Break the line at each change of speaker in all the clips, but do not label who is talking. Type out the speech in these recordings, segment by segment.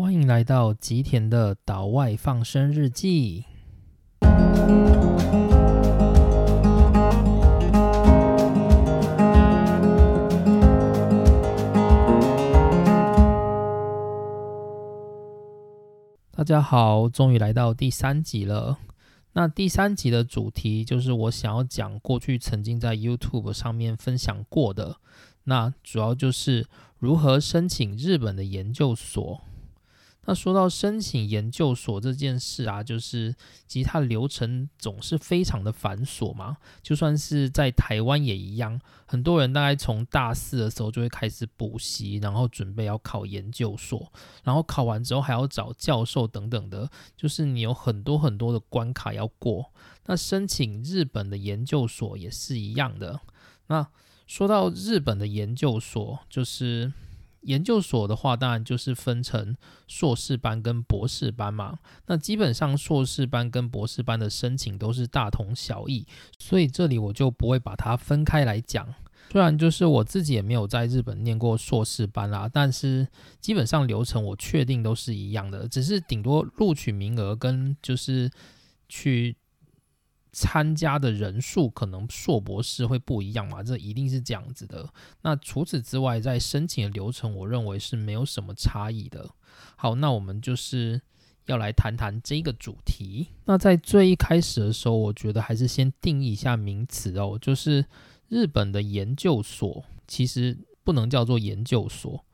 欢迎来到吉田的岛外放生日记。大家好，终于来到第三集了。那第三集的主题就是我想要讲过去曾经在 YouTube 上面分享过的，那主要就是如何申请日本的研究所。那说到申请研究所这件事啊，就是其实它流程总是非常的繁琐嘛。就算是在台湾也一样，很多人大概从大四的时候就会开始补习，然后准备要考研究所，然后考完之后还要找教授等等的，就是你有很多很多的关卡要过。那申请日本的研究所也是一样的。那说到日本的研究所，就是。研究所的话，当然就是分成硕士班跟博士班嘛。那基本上硕士班跟博士班的申请都是大同小异，所以这里我就不会把它分开来讲。虽然就是我自己也没有在日本念过硕士班啦，但是基本上流程我确定都是一样的，只是顶多录取名额跟就是去。参加的人数可能硕博士会不一样嘛？这一定是这样子的。那除此之外，在申请的流程，我认为是没有什么差异的。好，那我们就是要来谈谈这个主题。那在最一开始的时候，我觉得还是先定义一下名词哦，就是日本的研究所其实不能叫做研究所，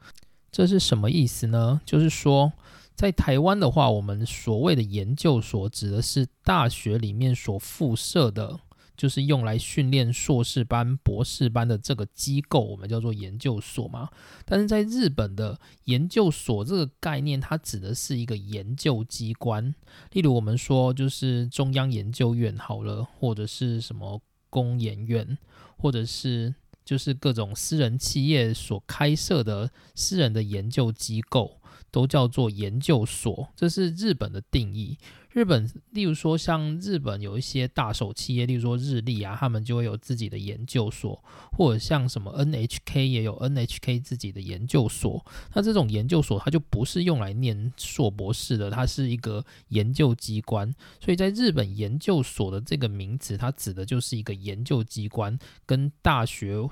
这是什么意思呢？就是说。在台湾的话，我们所谓的研究所指的是大学里面所附设的，就是用来训练硕士班、博士班的这个机构，我们叫做研究所嘛。但是在日本的研究所这个概念，它指的是一个研究机关，例如我们说就是中央研究院好了，或者是什么工研院，或者是就是各种私人企业所开设的私人的研究机构。都叫做研究所，这是日本的定义。日本，例如说像日本有一些大手企业，例如说日立啊，他们就会有自己的研究所，或者像什么 NHK 也有 NHK 自己的研究所。那这种研究所，它就不是用来念硕博士的，它是一个研究机关。所以在日本，研究所的这个名词，它指的就是一个研究机关，跟大学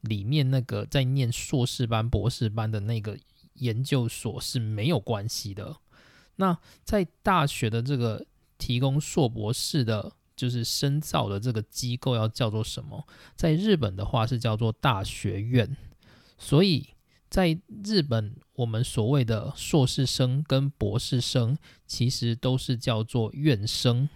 里面那个在念硕士班、博士班的那个。研究所是没有关系的。那在大学的这个提供硕博士的，就是深造的这个机构要叫做什么？在日本的话是叫做大学院。所以在日本，我们所谓的硕士生跟博士生，其实都是叫做院生。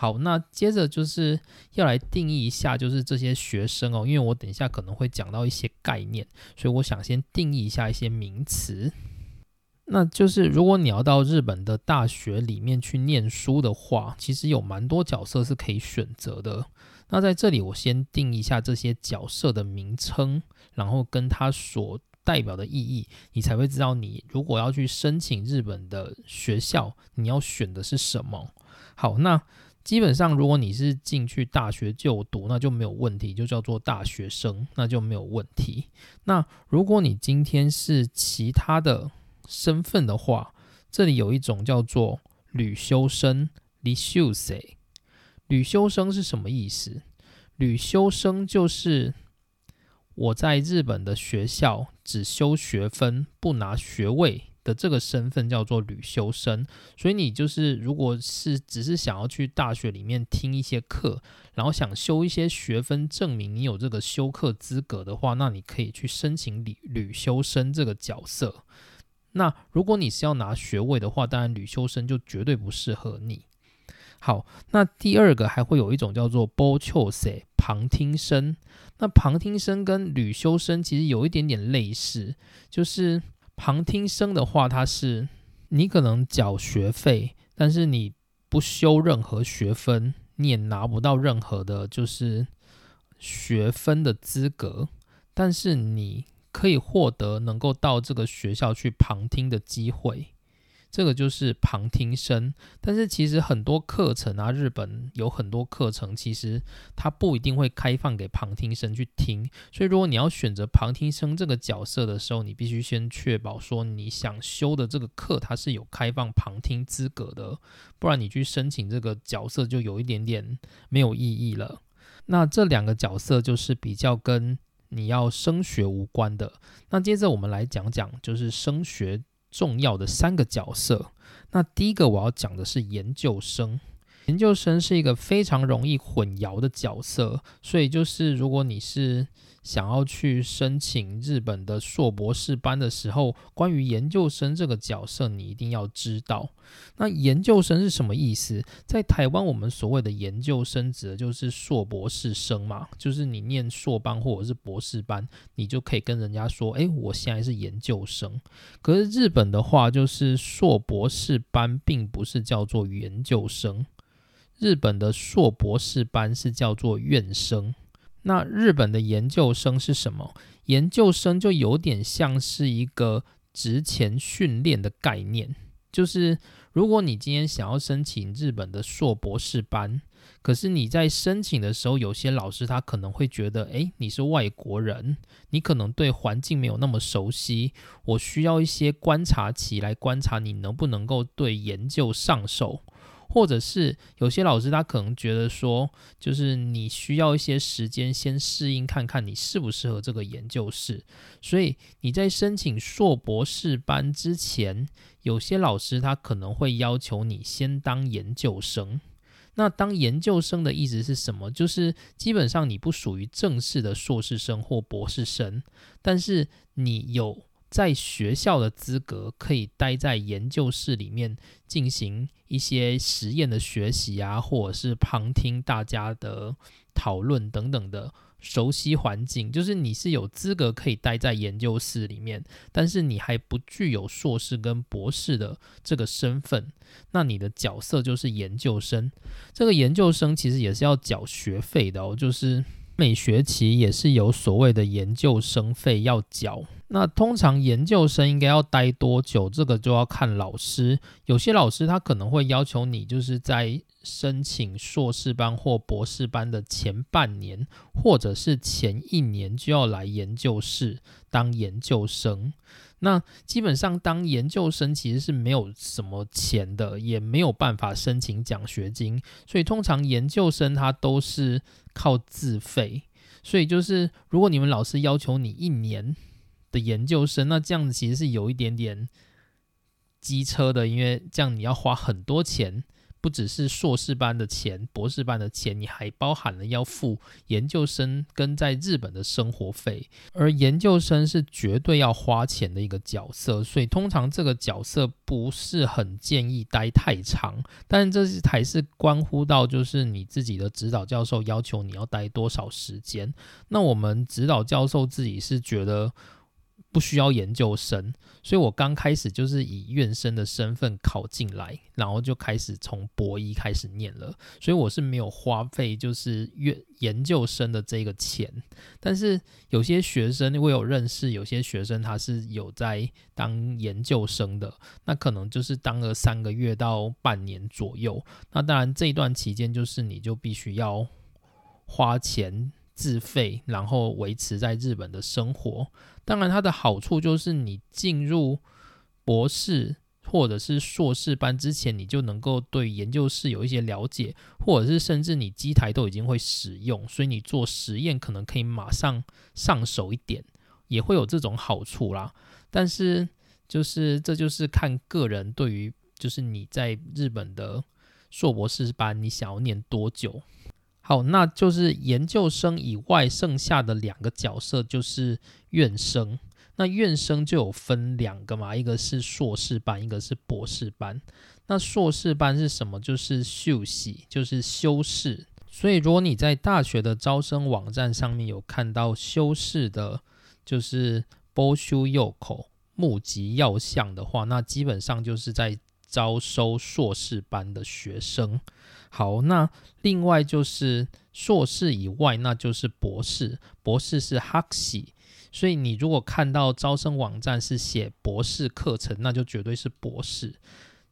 好，那接着就是要来定义一下，就是这些学生哦，因为我等一下可能会讲到一些概念，所以我想先定义一下一些名词。那就是如果你要到日本的大学里面去念书的话，其实有蛮多角色是可以选择的。那在这里我先定一下这些角色的名称，然后跟它所代表的意义，你才会知道你如果要去申请日本的学校，你要选的是什么。好，那。基本上，如果你是进去大学就读，那就没有问题，就叫做大学生，那就没有问题。那如果你今天是其他的身份的话，这里有一种叫做旅修生 l i s u s e 旅修生是什么意思？旅修生就是我在日本的学校只修学分，不拿学位。的这个身份叫做旅修生，所以你就是如果是只是想要去大学里面听一些课，然后想修一些学分，证明你有这个修课资格的话，那你可以去申请旅旅修生这个角色。那如果你是要拿学位的话，当然旅修生就绝对不适合你。好，那第二个还会有一种叫做 b o c h o s e 旁听生。那旁听生跟旅修生其实有一点点类似，就是。旁听生的话，他是你可能缴学费，但是你不修任何学分，你也拿不到任何的，就是学分的资格。但是你可以获得能够到这个学校去旁听的机会，这个就是旁听生。但是其实很多课程啊，日本有很多课程，其实它不一定会开放给旁听生去听。所以如果你要选择旁听生这个角色的时候，你必须先确保说你想修的这个课它是有开放旁听资格的，不然你去申请这个角色就有一点点没有意义了。那这两个角色就是比较跟你要升学无关的。那接着我们来讲讲，就是升学重要的三个角色。那第一个我要讲的是研究生。研究生是一个非常容易混淆的角色，所以就是如果你是想要去申请日本的硕博士班的时候，关于研究生这个角色，你一定要知道。那研究生是什么意思？在台湾，我们所谓的研究生指的就是硕博士生嘛，就是你念硕班或者是博士班，你就可以跟人家说：“诶，我现在是研究生。”可是日本的话，就是硕博士班并不是叫做研究生。日本的硕博士班是叫做院生，那日本的研究生是什么？研究生就有点像是一个职前训练的概念，就是如果你今天想要申请日本的硕博士班，可是你在申请的时候，有些老师他可能会觉得，诶，你是外国人，你可能对环境没有那么熟悉，我需要一些观察期来观察你能不能够对研究上手。或者是有些老师他可能觉得说，就是你需要一些时间先适应，看看你适不适合这个研究室。所以你在申请硕博士班之前，有些老师他可能会要求你先当研究生。那当研究生的意思是什么？就是基本上你不属于正式的硕士生或博士生，但是你有。在学校的资格可以待在研究室里面进行一些实验的学习啊，或者是旁听大家的讨论等等的熟悉环境，就是你是有资格可以待在研究室里面，但是你还不具有硕士跟博士的这个身份，那你的角色就是研究生。这个研究生其实也是要缴学费的哦，就是每学期也是有所谓的研究生费要缴。那通常研究生应该要待多久？这个就要看老师。有些老师他可能会要求你，就是在申请硕士班或博士班的前半年，或者是前一年就要来研究室当研究生。那基本上当研究生其实是没有什么钱的，也没有办法申请奖学金，所以通常研究生他都是靠自费。所以就是如果你们老师要求你一年，的研究生，那这样子其实是有一点点机车的，因为这样你要花很多钱，不只是硕士班的钱、博士班的钱，你还包含了要付研究生跟在日本的生活费，而研究生是绝对要花钱的一个角色，所以通常这个角色不是很建议待太长，但这是还是关乎到就是你自己的指导教授要求你要待多少时间，那我们指导教授自己是觉得。不需要研究生，所以我刚开始就是以院生的身份考进来，然后就开始从博一开始念了，所以我是没有花费就是院研究生的这个钱。但是有些学生我有认识，有些学生他是有在当研究生的，那可能就是当了三个月到半年左右。那当然这一段期间就是你就必须要花钱。自费，然后维持在日本的生活。当然，它的好处就是你进入博士或者是硕士班之前，你就能够对研究室有一些了解，或者是甚至你机台都已经会使用，所以你做实验可能可以马上上手一点，也会有这种好处啦。但是，就是这就是看个人对于就是你在日本的硕博士班，你想要念多久。好，那就是研究生以外，剩下的两个角色就是院生。那院生就有分两个嘛，一个是硕士班，一个是博士班。那硕士班是什么？就是休息，就是修士。所以如果你在大学的招生网站上面有看到修士的，就是波修右口募集要项的话，那基本上就是在招收硕士班的学生。好，那另外就是硕士以外，那就是博士。博士是哈西，所以你如果看到招生网站是写博士课程，那就绝对是博士。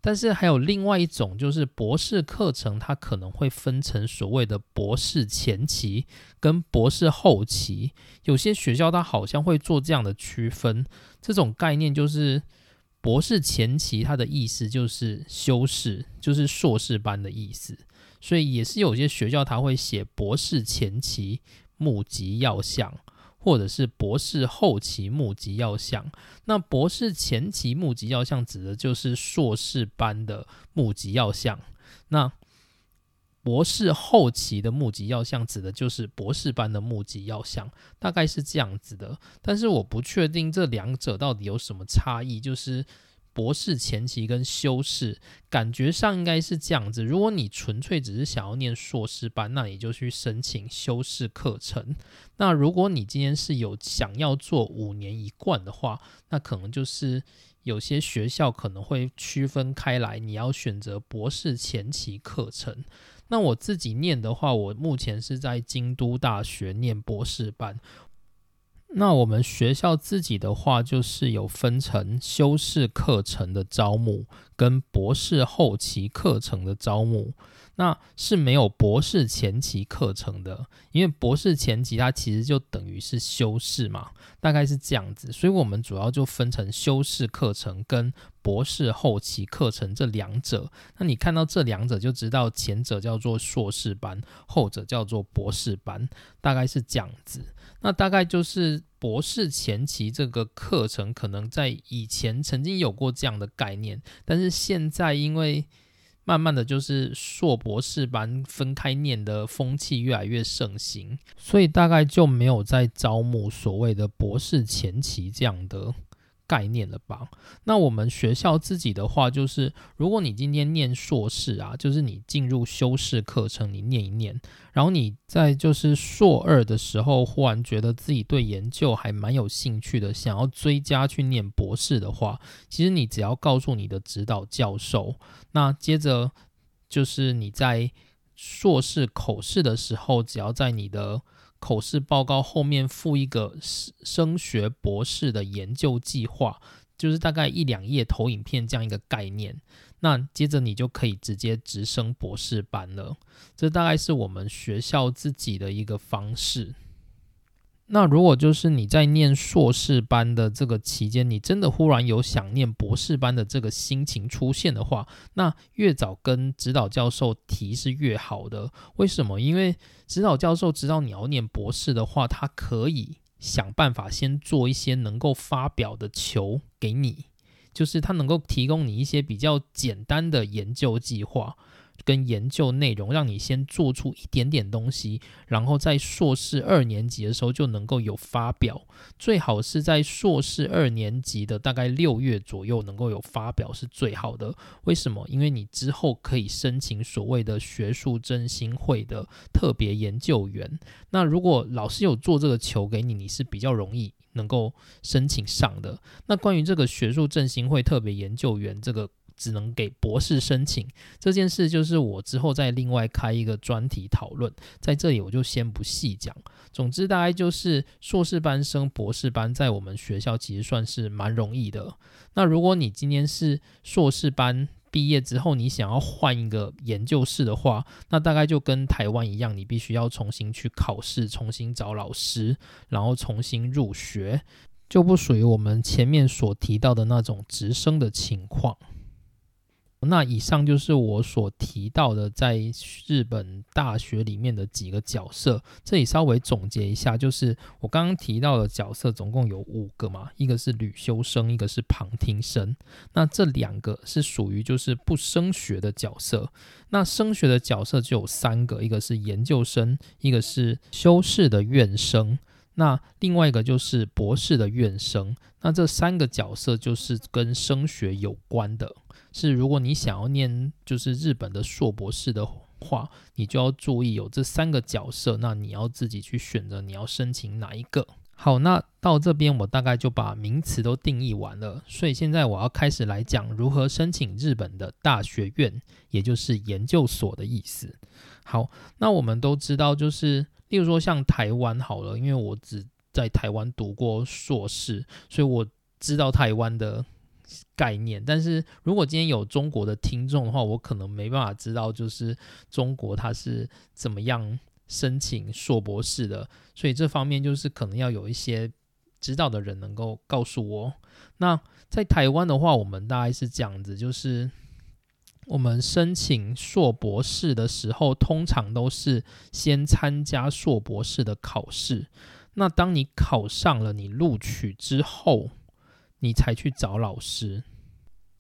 但是还有另外一种，就是博士课程，它可能会分成所谓的博士前期跟博士后期。有些学校它好像会做这样的区分。这种概念就是博士前期，它的意思就是修士，就是硕士班的意思。所以也是有些学校他会写博士前期募集要项。或者是博士后期募集要项，那博士前期募集要项指的就是硕士班的募集要项，那博士后期的募集要项指的就是博士班的募集要项，大概是这样子的。但是我不确定这两者到底有什么差异，就是。博士前期跟修士感觉上应该是这样子。如果你纯粹只是想要念硕士班，那你就去申请修士课程。那如果你今天是有想要做五年一贯的话，那可能就是有些学校可能会区分开来，你要选择博士前期课程。那我自己念的话，我目前是在京都大学念博士班。那我们学校自己的话，就是有分成修士课程的招募跟博士后期课程的招募。那是没有博士前期课程的，因为博士前期它其实就等于是修士嘛，大概是这样子。所以我们主要就分成修士课程跟博士后期课程这两者。那你看到这两者就知道，前者叫做硕士班，后者叫做博士班，大概是这样子。那大概就是博士前期这个课程，可能在以前曾经有过这样的概念，但是现在因为慢慢的就是硕博士班分开念的风气越来越盛行，所以大概就没有再招募所谓的博士前期这样的。概念了吧？那我们学校自己的话，就是如果你今天念硕士啊，就是你进入修士课程，你念一念，然后你在就是硕二的时候，忽然觉得自己对研究还蛮有兴趣的，想要追加去念博士的话，其实你只要告诉你的指导教授，那接着就是你在硕士口试的时候，只要在你的。口试报告后面附一个升学博士的研究计划，就是大概一两页投影片这样一个概念。那接着你就可以直接直升博士班了。这大概是我们学校自己的一个方式。那如果就是你在念硕士班的这个期间，你真的忽然有想念博士班的这个心情出现的话，那越早跟指导教授提是越好的。为什么？因为指导教授知道你要念博士的话，他可以想办法先做一些能够发表的球给你，就是他能够提供你一些比较简单的研究计划。跟研究内容，让你先做出一点点东西，然后在硕士二年级的时候就能够有发表，最好是在硕士二年级的大概六月左右能够有发表是最好的。为什么？因为你之后可以申请所谓的学术振兴会的特别研究员。那如果老师有做这个球给你，你是比较容易能够申请上的。那关于这个学术振兴会特别研究员这个。只能给博士申请这件事，就是我之后再另外开一个专题讨论，在这里我就先不细讲。总之，大概就是硕士班升博士班，在我们学校其实算是蛮容易的。那如果你今天是硕士班毕业之后，你想要换一个研究室的话，那大概就跟台湾一样，你必须要重新去考试，重新找老师，然后重新入学，就不属于我们前面所提到的那种直升的情况。那以上就是我所提到的在日本大学里面的几个角色。这里稍微总结一下，就是我刚刚提到的角色总共有五个嘛，一个是旅修生，一个是旁听生。那这两个是属于就是不升学的角色。那升学的角色就有三个，一个是研究生，一个是修士的院生，那另外一个就是博士的院生。那这三个角色就是跟升学有关的。是，如果你想要念就是日本的硕博士的话，你就要注意有这三个角色，那你要自己去选择你要申请哪一个。好，那到这边我大概就把名词都定义完了，所以现在我要开始来讲如何申请日本的大学院，也就是研究所的意思。好，那我们都知道，就是例如说像台湾好了，因为我只。在台湾读过硕士，所以我知道台湾的概念。但是如果今天有中国的听众的话，我可能没办法知道，就是中国它是怎么样申请硕博士的，所以这方面就是可能要有一些知道的人能够告诉我。那在台湾的话，我们大概是这样子，就是我们申请硕博士的时候，通常都是先参加硕博士的考试。那当你考上了，你录取之后，你才去找老师。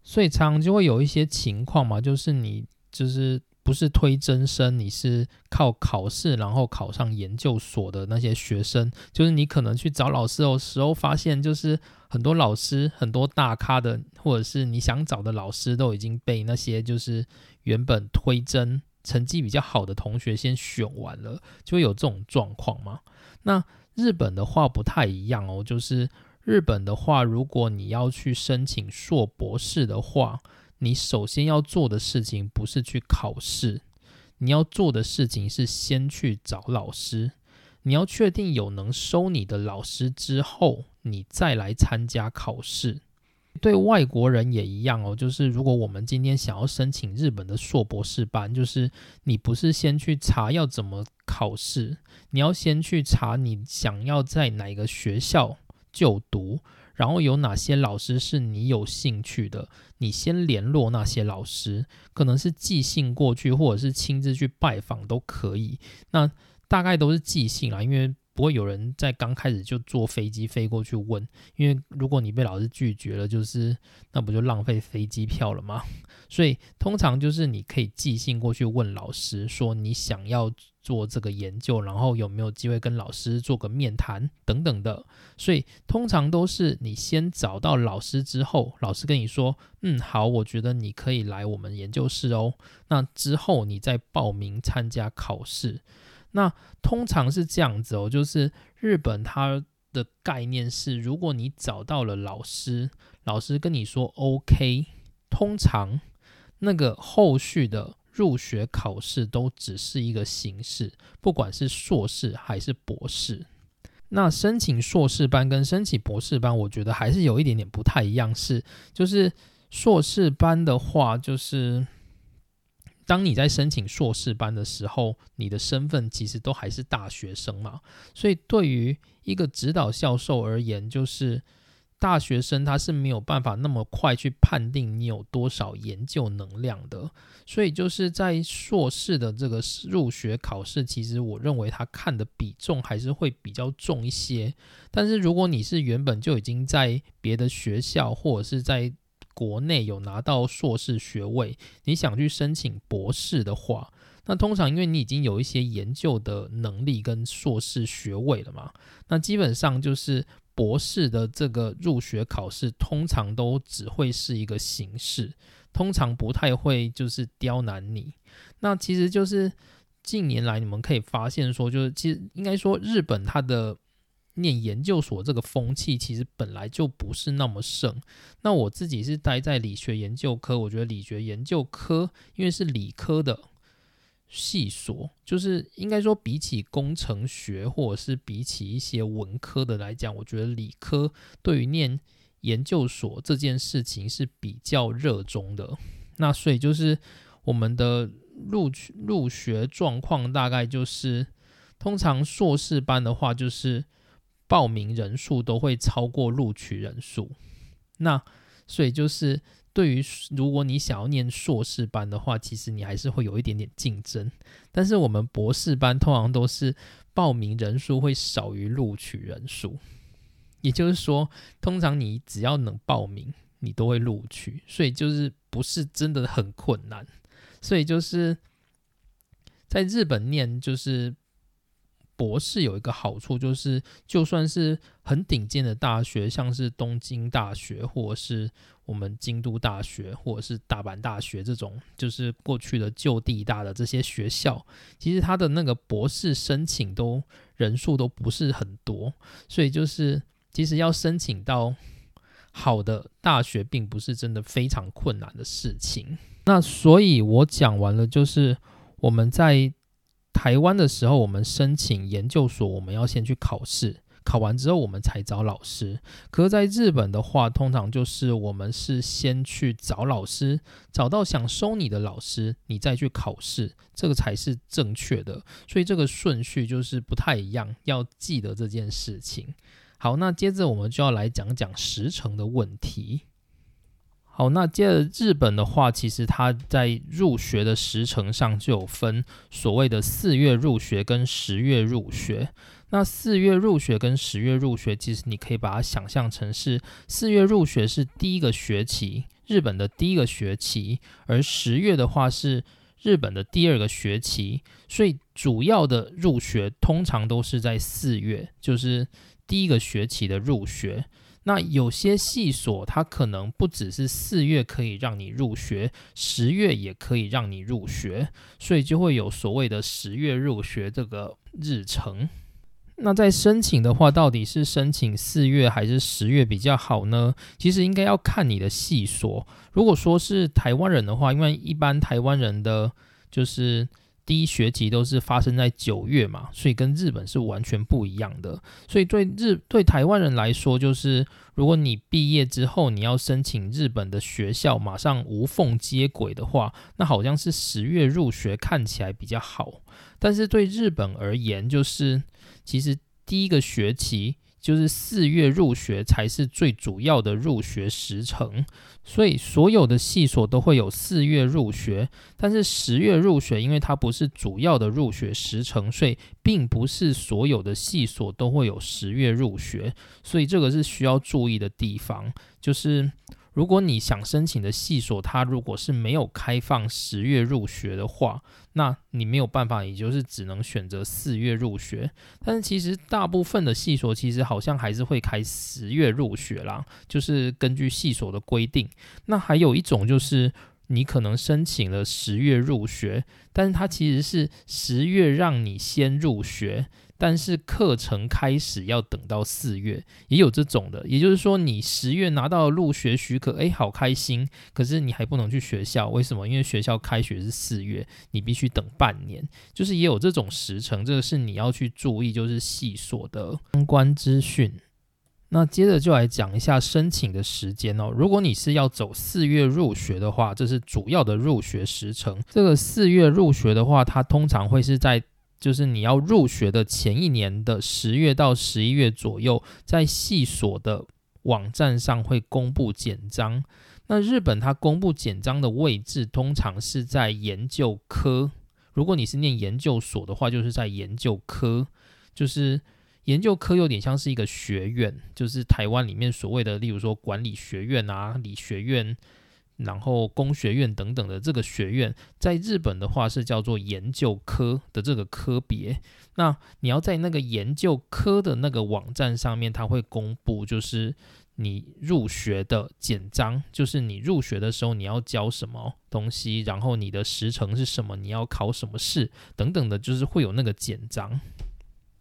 所以常常就会有一些情况嘛，就是你就是。不是推真生，你是靠考试然后考上研究所的那些学生，就是你可能去找老师的时候，发现就是很多老师很多大咖的，或者是你想找的老师都已经被那些就是原本推真成绩比较好的同学先选完了，就会有这种状况嘛。那日本的话不太一样哦，就是日本的话，如果你要去申请硕博士的话。你首先要做的事情不是去考试，你要做的事情是先去找老师。你要确定有能收你的老师之后，你再来参加考试。对外国人也一样哦，就是如果我们今天想要申请日本的硕博士班，就是你不是先去查要怎么考试，你要先去查你想要在哪个学校就读。然后有哪些老师是你有兴趣的？你先联络那些老师，可能是寄信过去，或者是亲自去拜访都可以。那大概都是寄信啦，因为不会有人在刚开始就坐飞机飞过去问。因为如果你被老师拒绝了，就是那不就浪费飞机票了吗？所以通常就是你可以寄信过去问老师，说你想要。做这个研究，然后有没有机会跟老师做个面谈等等的，所以通常都是你先找到老师之后，老师跟你说，嗯，好，我觉得你可以来我们研究室哦。那之后你再报名参加考试。那通常是这样子哦，就是日本它的概念是，如果你找到了老师，老师跟你说 OK，通常那个后续的。入学考试都只是一个形式，不管是硕士还是博士。那申请硕士班跟申请博士班，我觉得还是有一点点不太一样。是，就是硕士班的话，就是当你在申请硕士班的时候，你的身份其实都还是大学生嘛。所以对于一个指导教授而言，就是。大学生他是没有办法那么快去判定你有多少研究能量的，所以就是在硕士的这个入学考试，其实我认为他看的比重还是会比较重一些。但是如果你是原本就已经在别的学校或者是在国内有拿到硕士学位，你想去申请博士的话，那通常因为你已经有一些研究的能力跟硕士学位了嘛，那基本上就是。博士的这个入学考试通常都只会是一个形式，通常不太会就是刁难你。那其实就是近年来你们可以发现说，就是其实应该说日本它的念研究所这个风气其实本来就不是那么盛。那我自己是待在理学研究科，我觉得理学研究科因为是理科的。细说，就是应该说，比起工程学，或者是比起一些文科的来讲，我觉得理科对于念研究所这件事情是比较热衷的。那所以就是我们的录取入学状况，大概就是通常硕士班的话，就是报名人数都会超过录取人数。那所以就是。对于如果你想要念硕士班的话，其实你还是会有一点点竞争。但是我们博士班通常都是报名人数会少于录取人数，也就是说，通常你只要能报名，你都会录取，所以就是不是真的很困难。所以就是在日本念就是。博士有一个好处，就是就算是很顶尖的大学，像是东京大学，或者是我们京都大学，或者是大阪大学这种，就是过去的旧地大的这些学校，其实他的那个博士申请都人数都不是很多，所以就是其实要申请到好的大学，并不是真的非常困难的事情。那所以我讲完了，就是我们在。台湾的时候，我们申请研究所，我们要先去考试。考完之后我们才找老师。可是，在日本的话，通常就是我们是先去找老师，找到想收你的老师，你再去考试，这个才是正确的。所以这个顺序就是不太一样，要记得这件事情。好，那接着我们就要来讲讲时程的问题。好，那接着日本的话，其实它在入学的时程上就有分所谓的四月入学跟十月入学。那四月入学跟十月入学，其实你可以把它想象成是四月入学是第一个学期，日本的第一个学期，而十月的话是日本的第二个学期。所以主要的入学通常都是在四月，就是第一个学期的入学。那有些系所，它可能不只是四月可以让你入学，十月也可以让你入学，所以就会有所谓的十月入学这个日程。那在申请的话，到底是申请四月还是十月比较好呢？其实应该要看你的系所。如果说是台湾人的话，因为一般台湾人的就是。第一学期都是发生在九月嘛，所以跟日本是完全不一样的。所以对日对台湾人来说，就是如果你毕业之后你要申请日本的学校，马上无缝接轨的话，那好像是十月入学看起来比较好。但是对日本而言，就是其实第一个学期。就是四月入学才是最主要的入学时程，所以所有的系所都会有四月入学，但是十月入学，因为它不是主要的入学时程，所以并不是所有的系所都会有十月入学，所以这个是需要注意的地方，就是。如果你想申请的系所，它如果是没有开放十月入学的话，那你没有办法，也就是只能选择四月入学。但是其实大部分的系所其实好像还是会开十月入学啦，就是根据系所的规定。那还有一种就是你可能申请了十月入学，但是它其实是十月让你先入学。但是课程开始要等到四月，也有这种的，也就是说你十月拿到入学许可，哎，好开心，可是你还不能去学校，为什么？因为学校开学是四月，你必须等半年，就是也有这种时程，这个是你要去注意，就是细所的相关资讯。那接着就来讲一下申请的时间哦。如果你是要走四月入学的话，这是主要的入学时程。这个四月入学的话，它通常会是在。就是你要入学的前一年的十月到十一月左右，在系所的网站上会公布简章。那日本它公布简章的位置通常是在研究科。如果你是念研究所的话，就是在研究科。就是研究科有点像是一个学院，就是台湾里面所谓的，例如说管理学院啊、理学院。然后工学院等等的这个学院，在日本的话是叫做研究科的这个科别。那你要在那个研究科的那个网站上面，它会公布就是你入学的简章，就是你入学的时候你要交什么东西，然后你的时程是什么，你要考什么试等等的，就是会有那个简章。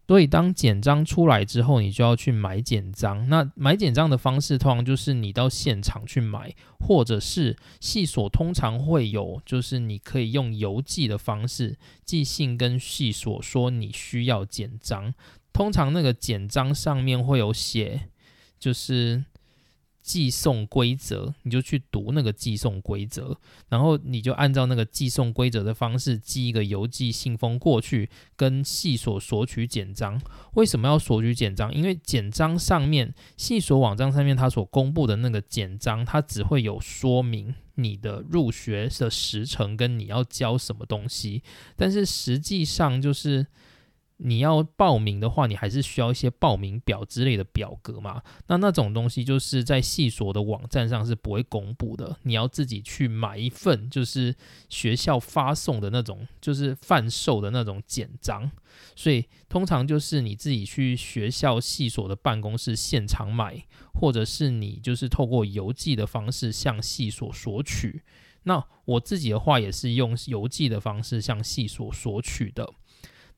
所以，当简章出来之后，你就要去买简章。那买简章的方式，通常就是你到现场去买，或者是系所通常会有，就是你可以用邮寄的方式寄信跟系所说你需要简章。通常那个简章上面会有写，就是。寄送规则，你就去读那个寄送规则，然后你就按照那个寄送规则的方式寄一个邮寄信封过去，跟系所索取简章。为什么要索取简章？因为简章上面系所网站上面它所公布的那个简章，它只会有说明你的入学的时程跟你要交什么东西，但是实际上就是。你要报名的话，你还是需要一些报名表之类的表格嘛？那那种东西就是在系所的网站上是不会公布的，你要自己去买一份，就是学校发送的那种，就是贩售的那种简章。所以通常就是你自己去学校系所的办公室现场买，或者是你就是透过邮寄的方式向系所索取。那我自己的话也是用邮寄的方式向系所索取的。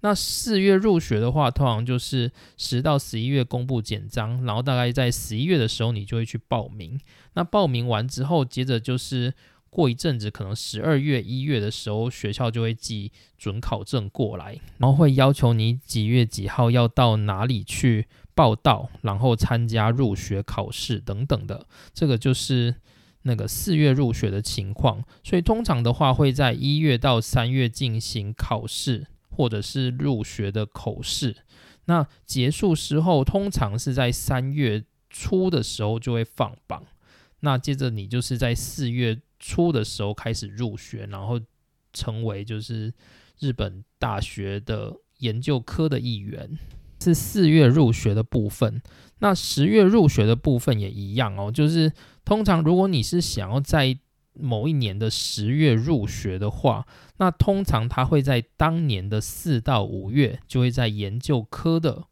那四月入学的话，通常就是十到十一月公布简章，然后大概在十一月的时候，你就会去报名。那报名完之后，接着就是过一阵子，可能十二月、一月的时候，学校就会寄准考证过来，然后会要求你几月几号要到哪里去报到，然后参加入学考试等等的，这个就是那个四月入学的情况。所以通常的话，会在一月到三月进行考试，或者是入学的口试。那结束时候，通常是在三月初的时候就会放榜。那接着你就是在四月初的时候开始入学，然后成为就是日本大学的研究科的一员。是四月入学的部分，那十月入学的部分也一样哦。就是通常如果你是想要在某一年的十月入学的话，那通常他会在当年的四到五月就会在研究科的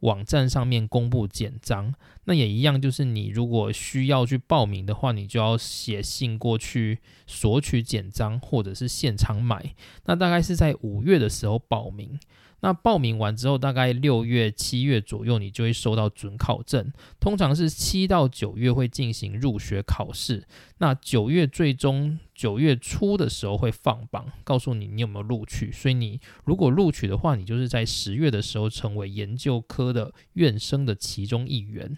网站上面公布简章。那也一样，就是你如果需要去报名的话，你就要写信过去索取简章，或者是现场买。那大概是在五月的时候报名。那报名完之后，大概六月、七月左右，你就会收到准考证。通常是七到九月会进行入学考试。那九月最终九月初的时候会放榜，告诉你你有没有录取。所以你如果录取的话，你就是在十月的时候成为研究科的院生的其中一员。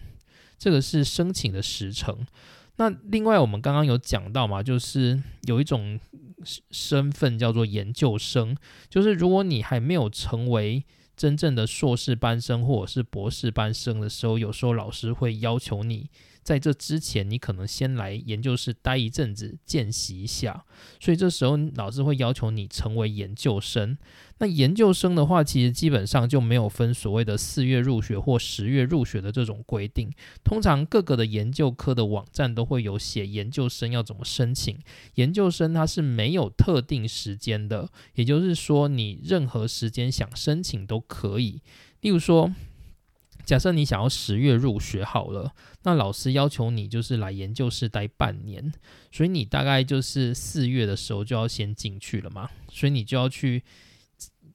这个是申请的时程。那另外我们刚刚有讲到嘛，就是有一种身份叫做研究生，就是如果你还没有成为真正的硕士班生或者是博士班生的时候，有时候老师会要求你。在这之前，你可能先来研究室待一阵子，见习一下。所以这时候老师会要求你成为研究生。那研究生的话，其实基本上就没有分所谓的四月入学或十月入学的这种规定。通常各个的研究科的网站都会有写研究生要怎么申请。研究生它是没有特定时间的，也就是说你任何时间想申请都可以。例如说。假设你想要十月入学好了，那老师要求你就是来研究室待半年，所以你大概就是四月的时候就要先进去了嘛，所以你就要去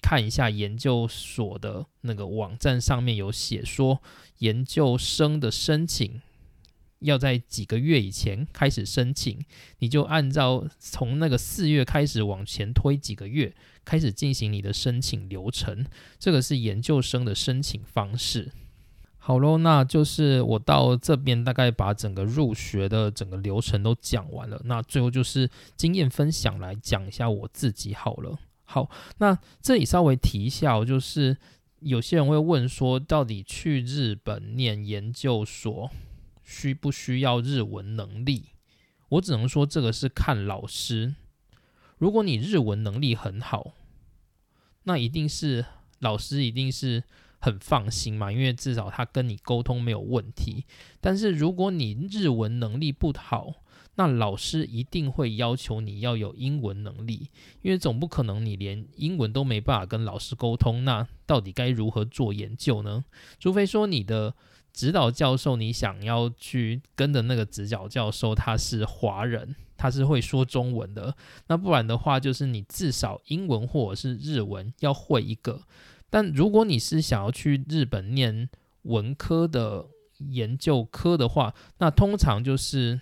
看一下研究所的那个网站上面有写说，研究生的申请要在几个月以前开始申请，你就按照从那个四月开始往前推几个月，开始进行你的申请流程，这个是研究生的申请方式。好喽，那就是我到这边大概把整个入学的整个流程都讲完了。那最后就是经验分享来讲一下我自己好了。好，那这里稍微提一下，就是有些人会问说，到底去日本念研究所需不需要日文能力？我只能说这个是看老师。如果你日文能力很好，那一定是老师一定是。很放心嘛，因为至少他跟你沟通没有问题。但是如果你日文能力不好，那老师一定会要求你要有英文能力，因为总不可能你连英文都没办法跟老师沟通，那到底该如何做研究呢？除非说你的指导教授，你想要去跟的那个指导教授他是华人，他是会说中文的，那不然的话，就是你至少英文或者是日文要会一个。但如果你是想要去日本念文科的研究科的话，那通常就是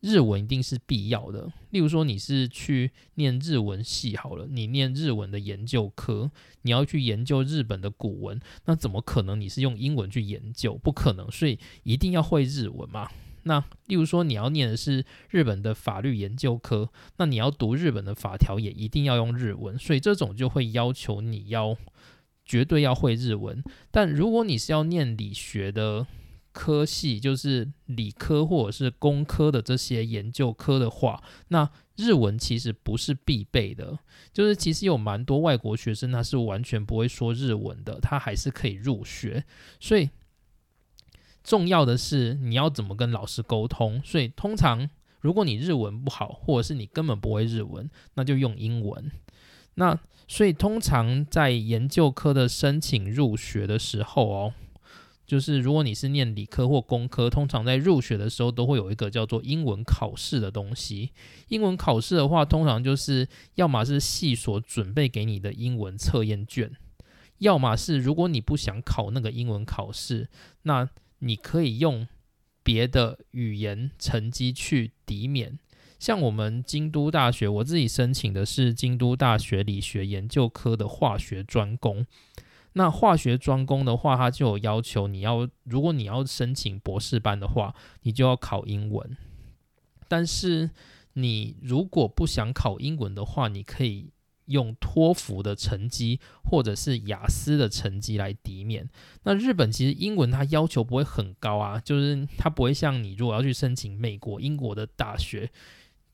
日文一定是必要的。例如说你是去念日文系好了，你念日文的研究科，你要去研究日本的古文，那怎么可能你是用英文去研究？不可能，所以一定要会日文嘛。那例如说你要念的是日本的法律研究科，那你要读日本的法条也一定要用日文，所以这种就会要求你要绝对要会日文。但如果你是要念理学的科系，就是理科或者是工科的这些研究科的话，那日文其实不是必备的，就是其实有蛮多外国学生他是完全不会说日文的，他还是可以入学，所以。重要的是你要怎么跟老师沟通，所以通常如果你日文不好，或者是你根本不会日文，那就用英文。那所以通常在研究科的申请入学的时候哦，就是如果你是念理科或工科，通常在入学的时候都会有一个叫做英文考试的东西。英文考试的话，通常就是要么是系所准备给你的英文测验卷，要么是如果你不想考那个英文考试，那你可以用别的语言成绩去抵免，像我们京都大学，我自己申请的是京都大学理学研究科的化学专攻。那化学专攻的话，它就有要求你要，如果你要申请博士班的话，你就要考英文。但是你如果不想考英文的话，你可以用托福的成绩或者是雅思的成绩来抵免。那日本其实英文它要求不会很高啊，就是它不会像你如果要去申请美国、英国的大学。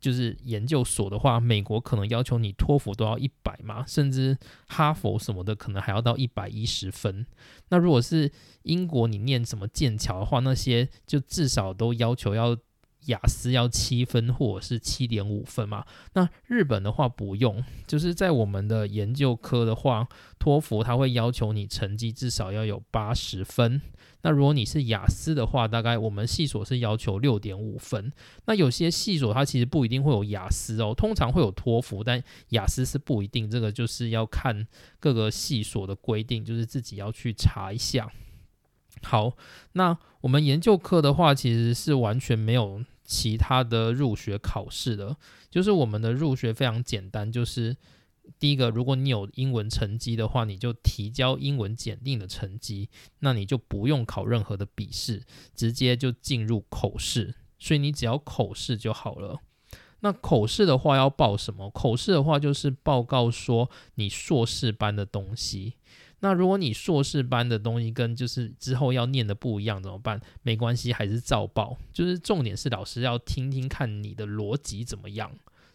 就是研究所的话，美国可能要求你托福都要一百嘛，甚至哈佛什么的可能还要到一百一十分。那如果是英国，你念什么剑桥的话，那些就至少都要求要。雅思要七分或者是七点五分嘛？那日本的话不用，就是在我们的研究科的话，托福它会要求你成绩至少要有八十分。那如果你是雅思的话，大概我们系所是要求六点五分。那有些系所它其实不一定会有雅思哦，通常会有托福，但雅思是不一定。这个就是要看各个系所的规定，就是自己要去查一下。好，那我们研究课的话，其实是完全没有其他的入学考试的，就是我们的入学非常简单，就是第一个，如果你有英文成绩的话，你就提交英文检定的成绩，那你就不用考任何的笔试，直接就进入口试，所以你只要口试就好了。那口试的话要报什么？口试的话就是报告说你硕士班的东西。那如果你硕士班的东西跟就是之后要念的不一样怎么办？没关系，还是照报。就是重点是老师要听听看你的逻辑怎么样，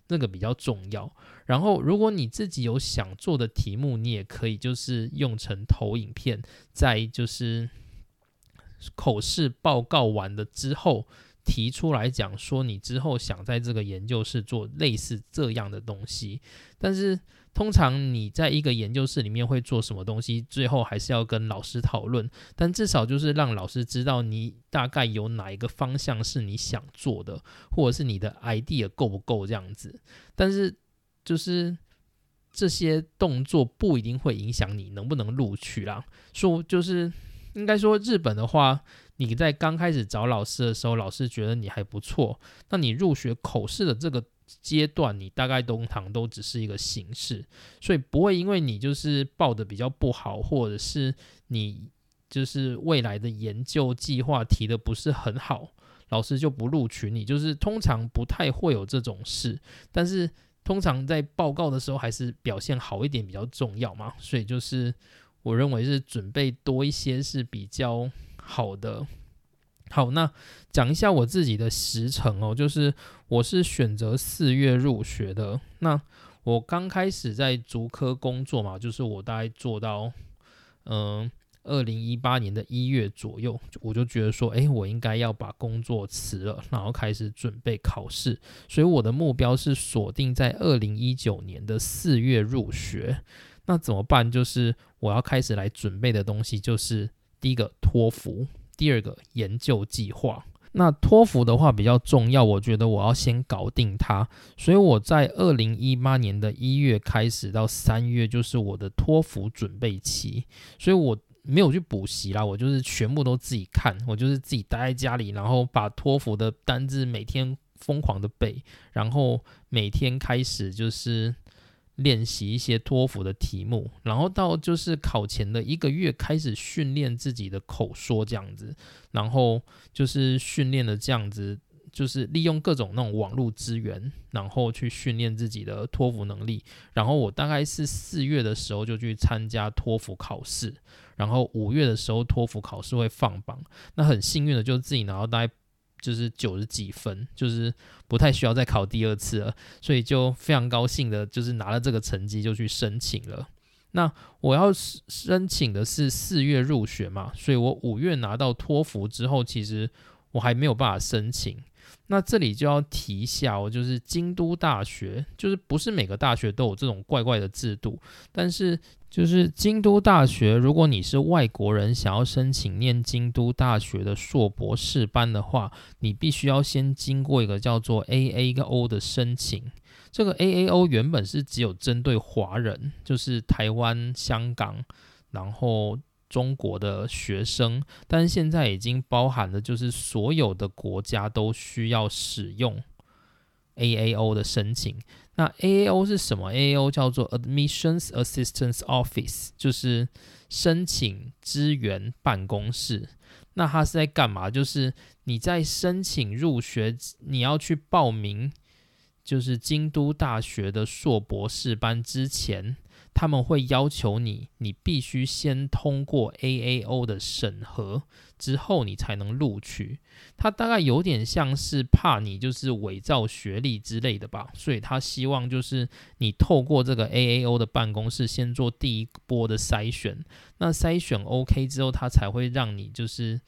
那个比较重要。然后如果你自己有想做的题目，你也可以就是用成投影片，在就是口试报告完了之后提出来讲说你之后想在这个研究室做类似这样的东西，但是。通常你在一个研究室里面会做什么东西，最后还是要跟老师讨论。但至少就是让老师知道你大概有哪一个方向是你想做的，或者是你的 idea 够不够这样子。但是就是这些动作不一定会影响你能不能录取啦。说就是应该说日本的话，你在刚开始找老师的时候，老师觉得你还不错，那你入学口试的这个。阶段你大概通常都只是一个形式，所以不会因为你就是报的比较不好，或者是你就是未来的研究计划提的不是很好，老师就不录取你。就是通常不太会有这种事，但是通常在报告的时候还是表现好一点比较重要嘛。所以就是我认为是准备多一些是比较好的。好，那讲一下我自己的时程哦，就是我是选择四月入学的。那我刚开始在足科工作嘛，就是我大概做到嗯二零一八年的一月左右，我就觉得说，哎，我应该要把工作辞了，然后开始准备考试。所以我的目标是锁定在二零一九年的四月入学。那怎么办？就是我要开始来准备的东西，就是第一个托福。第二个研究计划，那托福的话比较重要，我觉得我要先搞定它，所以我在二零一八年的一月开始到三月就是我的托福准备期，所以我没有去补习啦，我就是全部都自己看，我就是自己待在家里，然后把托福的单字每天疯狂的背，然后每天开始就是。练习一些托福的题目，然后到就是考前的一个月开始训练自己的口说这样子，然后就是训练的这样子，就是利用各种那种网络资源，然后去训练自己的托福能力。然后我大概是四月的时候就去参加托福考试，然后五月的时候托福考试会放榜，那很幸运的就是自己拿到大概。就是九十几分，就是不太需要再考第二次了，所以就非常高兴的，就是拿了这个成绩就去申请了。那我要申请的是四月入学嘛，所以我五月拿到托福之后，其实我还没有办法申请。那这里就要提一下，我就是京都大学，就是不是每个大学都有这种怪怪的制度，但是就是京都大学，如果你是外国人想要申请念京都大学的硕博士班的话，你必须要先经过一个叫做 A A O 的申请。这个 A A O 原本是只有针对华人，就是台湾、香港，然后。中国的学生，但是现在已经包含了，就是所有的国家都需要使用 AAO 的申请。那 AAO 是什么？AAO 叫做 Admissions Assistance Office，就是申请支援办公室。那它是在干嘛？就是你在申请入学，你要去报名，就是京都大学的硕博士班之前。他们会要求你，你必须先通过 AAO 的审核之后，你才能录取。他大概有点像是怕你就是伪造学历之类的吧，所以他希望就是你透过这个 AAO 的办公室先做第一波的筛选。那筛选 OK 之后，他才会让你就是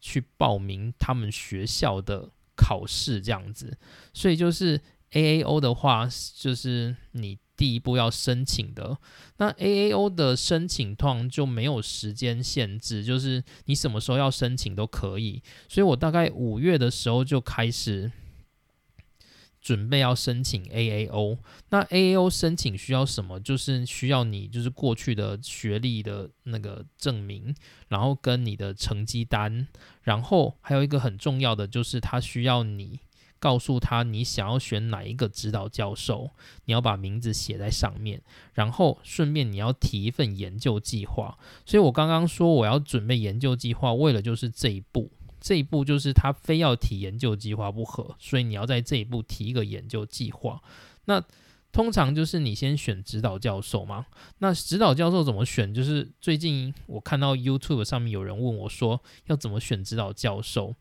去报名他们学校的考试这样子。所以就是 AAO 的话，就是你。第一步要申请的，那 AAO 的申请通常就没有时间限制，就是你什么时候要申请都可以。所以我大概五月的时候就开始准备要申请 AAO。那 AAO 申请需要什么？就是需要你就是过去的学历的那个证明，然后跟你的成绩单，然后还有一个很重要的就是它需要你。告诉他你想要选哪一个指导教授，你要把名字写在上面，然后顺便你要提一份研究计划。所以我刚刚说我要准备研究计划，为了就是这一步，这一步就是他非要提研究计划不可，所以你要在这一步提一个研究计划。那通常就是你先选指导教授嘛。那指导教授怎么选？就是最近我看到 YouTube 上面有人问我说要怎么选指导教授。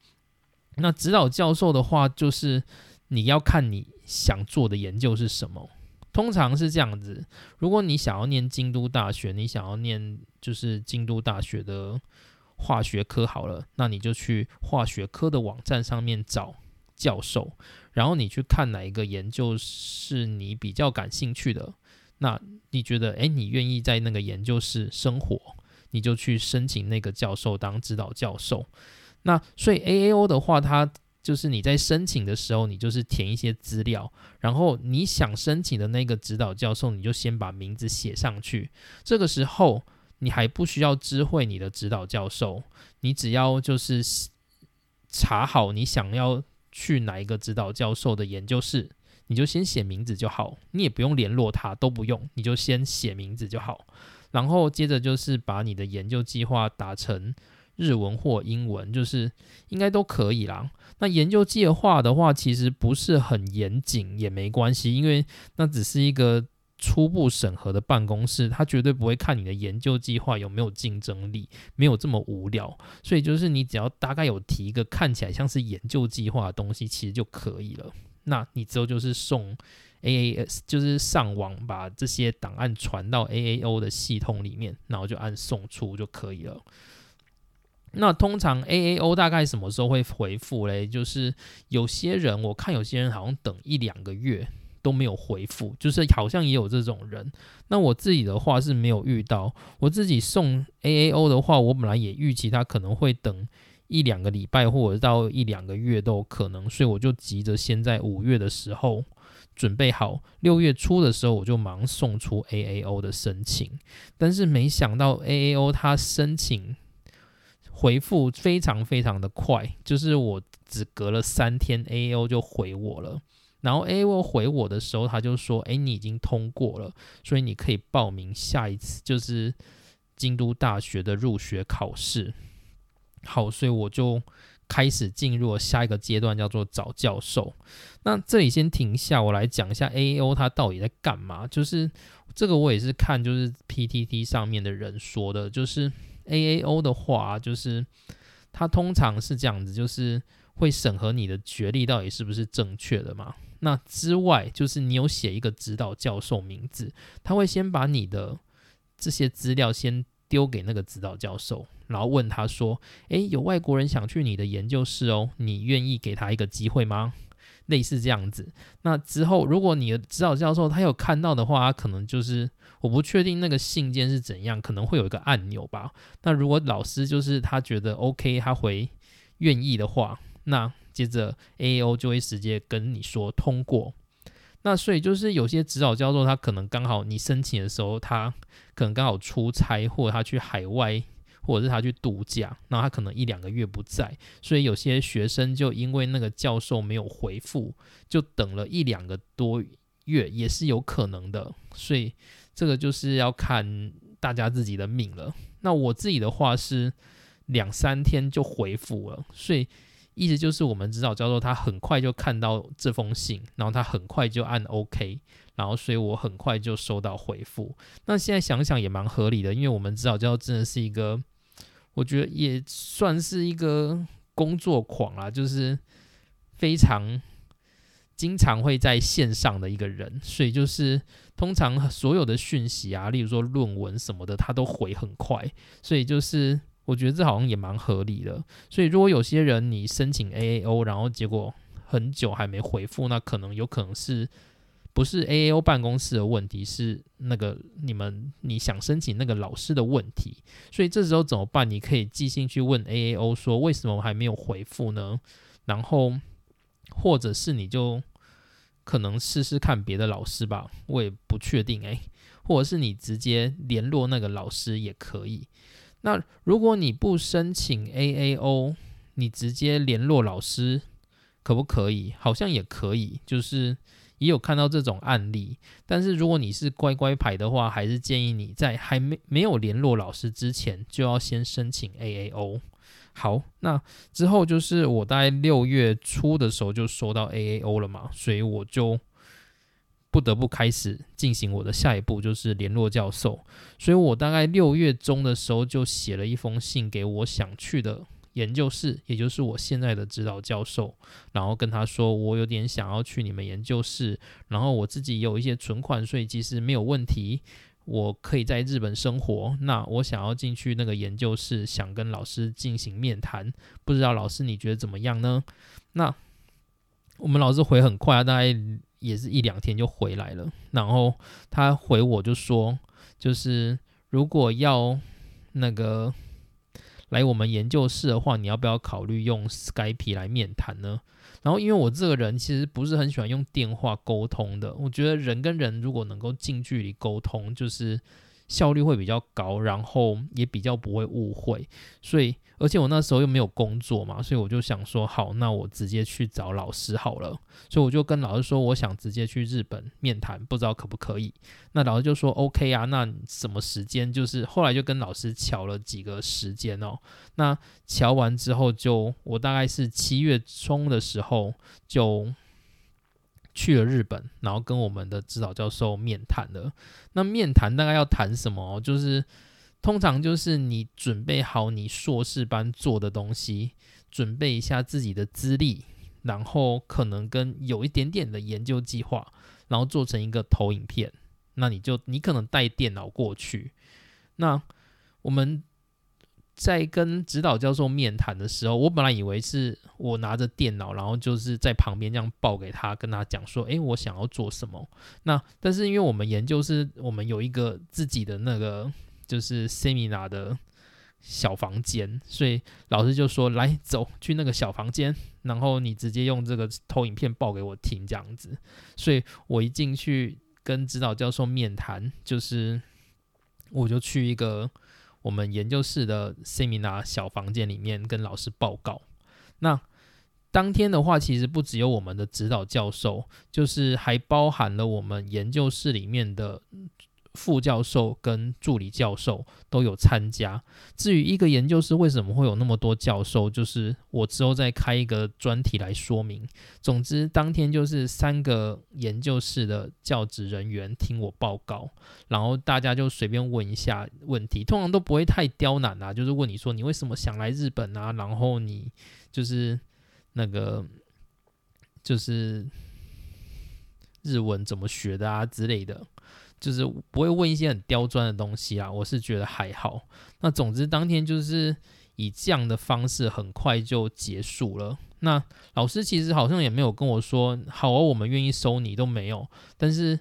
那指导教授的话，就是你要看你想做的研究是什么。通常是这样子，如果你想要念京都大学，你想要念就是京都大学的化学科好了，那你就去化学科的网站上面找教授，然后你去看哪一个研究是你比较感兴趣的，那你觉得诶，你愿意在那个研究室生活，你就去申请那个教授当指导教授。那所以 AAO 的话，它就是你在申请的时候，你就是填一些资料，然后你想申请的那个指导教授，你就先把名字写上去。这个时候你还不需要知会你的指导教授，你只要就是查好你想要去哪一个指导教授的研究室，你就先写名字就好，你也不用联络他，都不用，你就先写名字就好。然后接着就是把你的研究计划打成。日文或英文就是应该都可以啦。那研究计划的话，其实不是很严谨也没关系，因为那只是一个初步审核的办公室，他绝对不会看你的研究计划有没有竞争力，没有这么无聊。所以就是你只要大概有提一个看起来像是研究计划的东西，其实就可以了。那你之后就是送 AAS，就是上网把这些档案传到 AAO 的系统里面，然后就按送出就可以了。那通常 AAO 大概什么时候会回复嘞？就是有些人，我看有些人好像等一两个月都没有回复，就是好像也有这种人。那我自己的话是没有遇到，我自己送 AAO 的话，我本来也预期他可能会等一两个礼拜或者到一两个月都有可能，所以我就急着先在五月的时候准备好，六月初的时候我就忙送出 AAO 的申请。但是没想到 AAO 他申请。回复非常非常的快，就是我只隔了三天，A O 就回我了。然后 A O 回我的时候，他就说：“哎，你已经通过了，所以你可以报名下一次，就是京都大学的入学考试。”好，所以我就开始进入了下一个阶段，叫做找教授。那这里先停下，我来讲一下 A O 他到底在干嘛。就是这个我也是看，就是 PTT 上面的人说的，就是。AAO 的话，就是它通常是这样子，就是会审核你的学历到底是不是正确的嘛。那之外，就是你有写一个指导教授名字，他会先把你的这些资料先丢给那个指导教授，然后问他说：“诶，有外国人想去你的研究室哦，你愿意给他一个机会吗？”类似这样子。那之后，如果你的指导教授他有看到的话，他可能就是我不确定那个信件是怎样，可能会有一个按钮吧。那如果老师就是他觉得 OK，他回愿意的话，那接着 AAO 就会直接跟你说通过。那所以就是有些指导教授他可能刚好你申请的时候，他可能刚好出差，或者他去海外。或者是他去度假，那他可能一两个月不在，所以有些学生就因为那个教授没有回复，就等了一两个多月，也是有可能的。所以这个就是要看大家自己的命了。那我自己的话是两三天就回复了，所以意思就是我们指导教授他很快就看到这封信，然后他很快就按 OK。然后，所以我很快就收到回复。那现在想想也蛮合理的，因为我们指导教授真的是一个，我觉得也算是一个工作狂啊，就是非常经常会在线上的一个人。所以就是通常所有的讯息啊，例如说论文什么的，他都回很快。所以就是我觉得这好像也蛮合理的。所以如果有些人你申请 AAO，然后结果很久还没回复，那可能有可能是。不是 A A O 办公室的问题，是那个你们你想申请那个老师的问题，所以这时候怎么办？你可以寄信去问 A A O 说为什么我还没有回复呢？然后或者是你就可能试试看别的老师吧，我也不确定诶，或者是你直接联络那个老师也可以。那如果你不申请 A A O，你直接联络老师可不可以？好像也可以，就是。也有看到这种案例，但是如果你是乖乖牌的话，还是建议你在还没没有联络老师之前，就要先申请 AAO。好，那之后就是我大概六月初的时候就收到 AAO 了嘛，所以我就不得不开始进行我的下一步，就是联络教授。所以我大概六月中的时候就写了一封信给我想去的。研究室，也就是我现在的指导教授，然后跟他说，我有点想要去你们研究室，然后我自己有一些存款，所以其实没有问题，我可以在日本生活。那我想要进去那个研究室，想跟老师进行面谈，不知道老师你觉得怎么样呢？那我们老师回很快啊，大概也是一两天就回来了。然后他回我就说，就是如果要那个。来我们研究室的话，你要不要考虑用 Skype 来面谈呢？然后，因为我这个人其实不是很喜欢用电话沟通的，我觉得人跟人如果能够近距离沟通，就是效率会比较高，然后也比较不会误会，所以。而且我那时候又没有工作嘛，所以我就想说，好，那我直接去找老师好了。所以我就跟老师说，我想直接去日本面谈，不知道可不可以。那老师就说 OK 啊，那什么时间？就是后来就跟老师瞧了几个时间哦。那瞧完之后，就我大概是七月中的时候就去了日本，然后跟我们的指导教授面谈了。那面谈大概要谈什么？就是。通常就是你准备好你硕士班做的东西，准备一下自己的资历，然后可能跟有一点点的研究计划，然后做成一个投影片。那你就你可能带电脑过去。那我们在跟指导教授面谈的时候，我本来以为是我拿着电脑，然后就是在旁边这样报给他，跟他讲说：“诶，我想要做什么。”那但是因为我们研究是，我们有一个自己的那个。就是 seminar 的小房间，所以老师就说：“来，走去那个小房间，然后你直接用这个投影片报给我听，这样子。”所以我一进去跟指导教授面谈，就是我就去一个我们研究室的 seminar 小房间里面跟老师报告。那当天的话，其实不只有我们的指导教授，就是还包含了我们研究室里面的。副教授跟助理教授都有参加。至于一个研究室为什么会有那么多教授，就是我之后再开一个专题来说明。总之，当天就是三个研究室的教职人员听我报告，然后大家就随便问一下问题，通常都不会太刁难啊，就是问你说你为什么想来日本啊，然后你就是那个 就是日文怎么学的啊之类的。就是不会问一些很刁钻的东西啊，我是觉得还好。那总之当天就是以这样的方式很快就结束了。那老师其实好像也没有跟我说好，我们愿意收你都没有。但是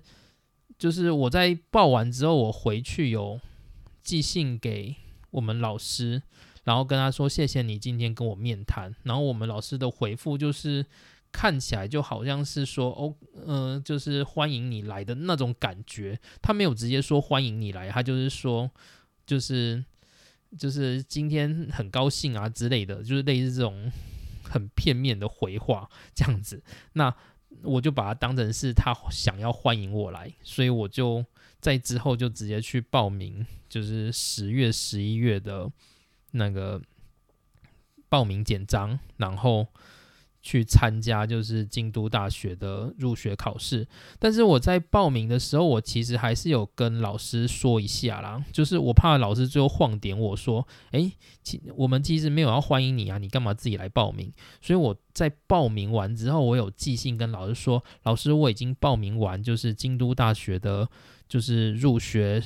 就是我在报完之后，我回去有寄信给我们老师，然后跟他说谢谢你今天跟我面谈。然后我们老师的回复就是。看起来就好像是说哦，嗯，就是欢迎你来的那种感觉。他没有直接说欢迎你来，他就是说，就是就是今天很高兴啊之类的，就是类似这种很片面的回话这样子。那我就把它当成是他想要欢迎我来，所以我就在之后就直接去报名，就是十月、十一月的那个报名简章，然后。去参加就是京都大学的入学考试，但是我在报名的时候，我其实还是有跟老师说一下啦，就是我怕老师最后晃点我说，诶，其我们其实没有要欢迎你啊，你干嘛自己来报名？所以我在报名完之后，我有寄信跟老师说，老师我已经报名完，就是京都大学的，就是入学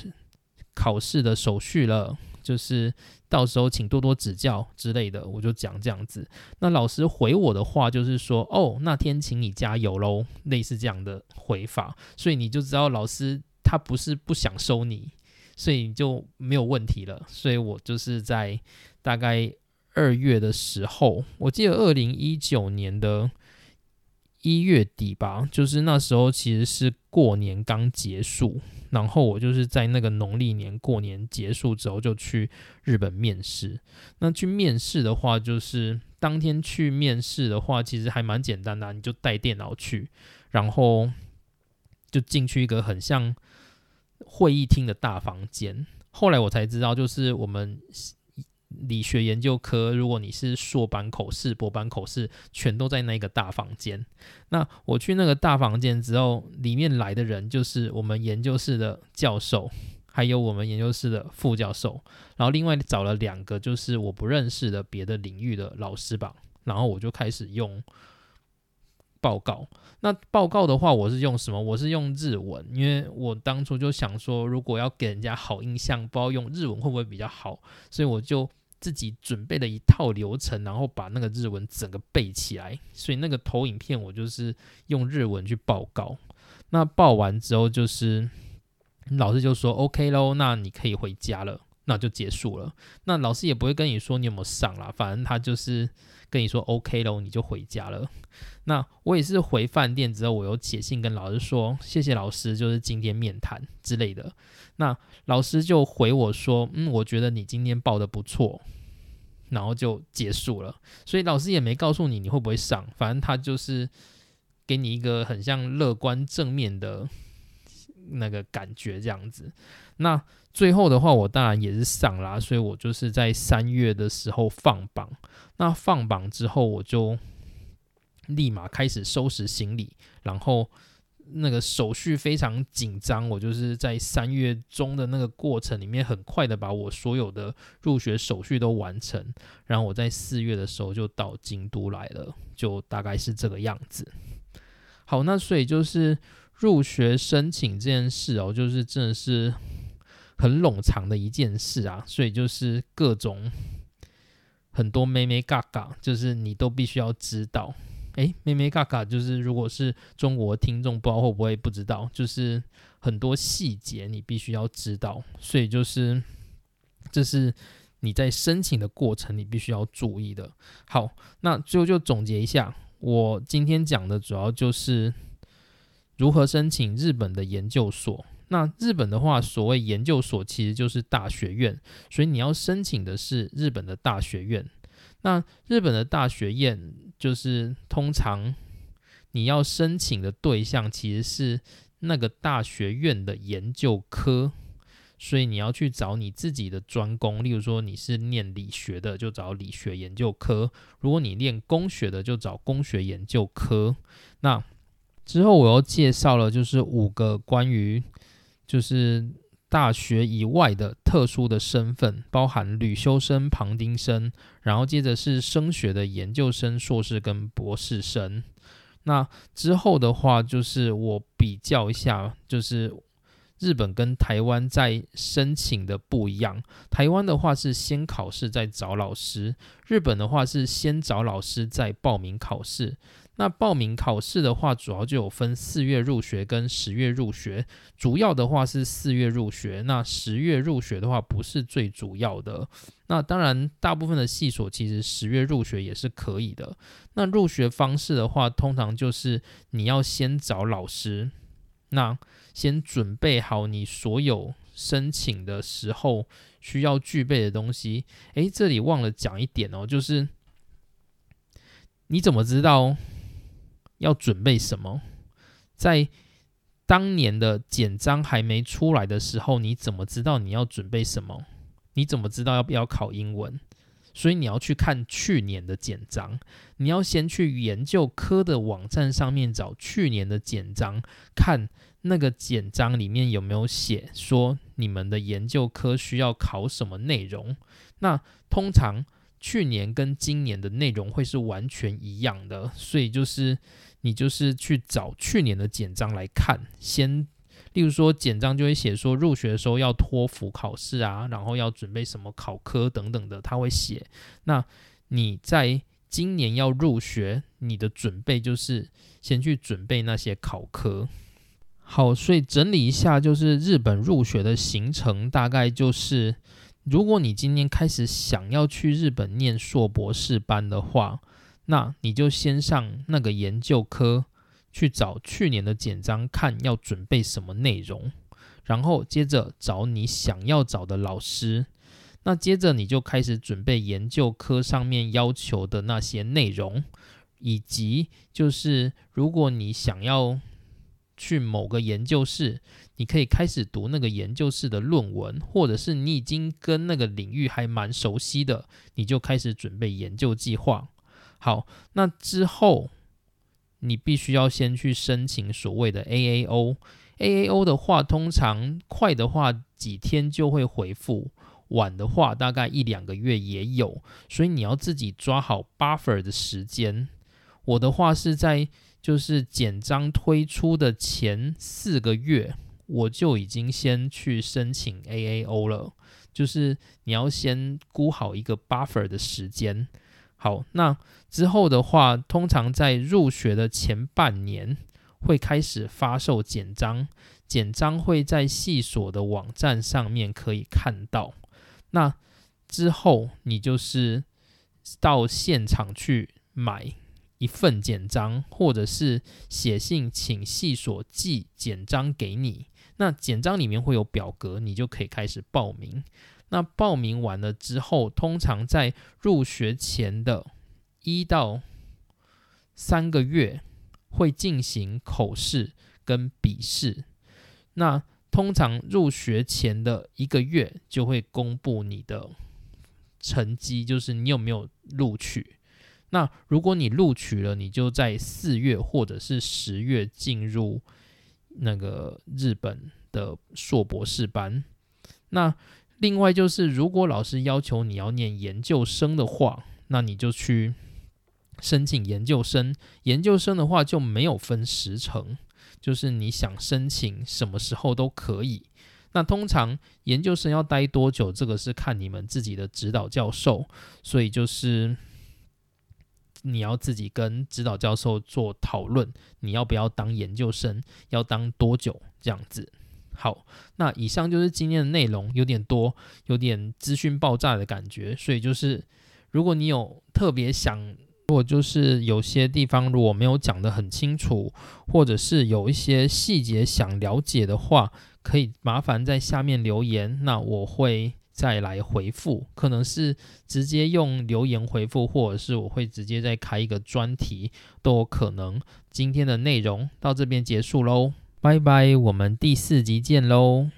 考试的手续了。就是到时候请多多指教之类的，我就讲这样子。那老师回我的话就是说，哦，那天请你加油喽，类似这样的回法。所以你就知道老师他不是不想收你，所以你就没有问题了。所以我就是在大概二月的时候，我记得二零一九年的。一月底吧，就是那时候其实是过年刚结束，然后我就是在那个农历年过年结束之后就去日本面试。那去面试的话，就是当天去面试的话，其实还蛮简单的，你就带电脑去，然后就进去一个很像会议厅的大房间。后来我才知道，就是我们。理学研究科，如果你是硕班口试、博班口试，全都在那个大房间。那我去那个大房间之后，里面来的人就是我们研究室的教授，还有我们研究室的副教授，然后另外找了两个就是我不认识的别的领域的老师吧。然后我就开始用报告。那报告的话，我是用什么？我是用日文，因为我当初就想说，如果要给人家好印象，不知道用日文会不会比较好，所以我就。自己准备了一套流程，然后把那个日文整个背起来，所以那个投影片我就是用日文去报告。那报完之后，就是老师就说 OK 喽，那你可以回家了，那就结束了。那老师也不会跟你说你有没有上啦，反正他就是跟你说 OK 喽，你就回家了。那我也是回饭店之后，我有写信跟老师说谢谢老师，就是今天面谈之类的。那老师就回我说，嗯，我觉得你今天报的不错。然后就结束了，所以老师也没告诉你你会不会上，反正他就是给你一个很像乐观正面的那个感觉这样子。那最后的话，我当然也是上啦，所以我就是在三月的时候放榜。那放榜之后，我就立马开始收拾行李，然后。那个手续非常紧张，我就是在三月中的那个过程里面，很快的把我所有的入学手续都完成，然后我在四月的时候就到京都来了，就大概是这个样子。好，那所以就是入学申请这件事哦，就是真的是很冗长的一件事啊，所以就是各种很多妹妹嘎嘎，就是你都必须要知道。哎，妹妹嘎嘎，就是如果是中国听众，不知道会不会不知道，就是很多细节你必须要知道，所以就是这是你在申请的过程你必须要注意的。好，那最后就总结一下，我今天讲的主要就是如何申请日本的研究所。那日本的话，所谓研究所其实就是大学院，所以你要申请的是日本的大学院。那日本的大学院就是通常你要申请的对象其实是那个大学院的研究科，所以你要去找你自己的专攻。例如说你是念理学的，就找理学研究科；如果你念工学的，就找工学研究科。那之后我又介绍了就是五个关于就是。大学以外的特殊的身份，包含旅修生、旁听生，然后接着是升学的研究生、硕士跟博士生。那之后的话，就是我比较一下，就是日本跟台湾在申请的不一样。台湾的话是先考试再找老师，日本的话是先找老师再报名考试。那报名考试的话，主要就有分四月入学跟十月入学。主要的话是四月入学，那十月入学的话不是最主要的。那当然，大部分的系所其实十月入学也是可以的。那入学方式的话，通常就是你要先找老师，那先准备好你所有申请的时候需要具备的东西。诶，这里忘了讲一点哦，就是你怎么知道要准备什么？在当年的简章还没出来的时候，你怎么知道你要准备什么？你怎么知道要不要考英文？所以你要去看去年的简章，你要先去研究科的网站上面找去年的简章，看那个简章里面有没有写说你们的研究科需要考什么内容。那通常去年跟今年的内容会是完全一样的，所以就是你就是去找去年的简章来看，先。例如说，简章就会写说入学的时候要托福考试啊，然后要准备什么考科等等的，他会写。那你在今年要入学，你的准备就是先去准备那些考科。好，所以整理一下，就是日本入学的行程大概就是，如果你今年开始想要去日本念硕博士班的话，那你就先上那个研究科。去找去年的简章看要准备什么内容，然后接着找你想要找的老师，那接着你就开始准备研究科上面要求的那些内容，以及就是如果你想要去某个研究室，你可以开始读那个研究室的论文，或者是你已经跟那个领域还蛮熟悉的，你就开始准备研究计划。好，那之后。你必须要先去申请所谓的 AAO，AAO 的话，通常快的话几天就会回复，晚的话大概一两个月也有，所以你要自己抓好 buffer 的时间。我的话是在就是简章推出的前四个月，我就已经先去申请 AAO 了，就是你要先估好一个 buffer 的时间。好，那之后的话，通常在入学的前半年会开始发售简章，简章会在系所的网站上面可以看到。那之后你就是到现场去买一份简章，或者是写信请系所寄简章给你。那简章里面会有表格，你就可以开始报名。那报名完了之后，通常在入学前的一到三个月会进行口试跟笔试。那通常入学前的一个月就会公布你的成绩，就是你有没有录取。那如果你录取了，你就在四月或者是十月进入那个日本的硕博士班。那另外就是，如果老师要求你要念研究生的话，那你就去申请研究生。研究生的话就没有分时程，就是你想申请什么时候都可以。那通常研究生要待多久，这个是看你们自己的指导教授，所以就是你要自己跟指导教授做讨论，你要不要当研究生，要当多久这样子。好，那以上就是今天的内容，有点多，有点资讯爆炸的感觉，所以就是如果你有特别想，如果就是有些地方如果没有讲得很清楚，或者是有一些细节想了解的话，可以麻烦在下面留言，那我会再来回复，可能是直接用留言回复，或者是我会直接再开一个专题都有可能。今天的内容到这边结束喽。拜拜，我们第四集见喽。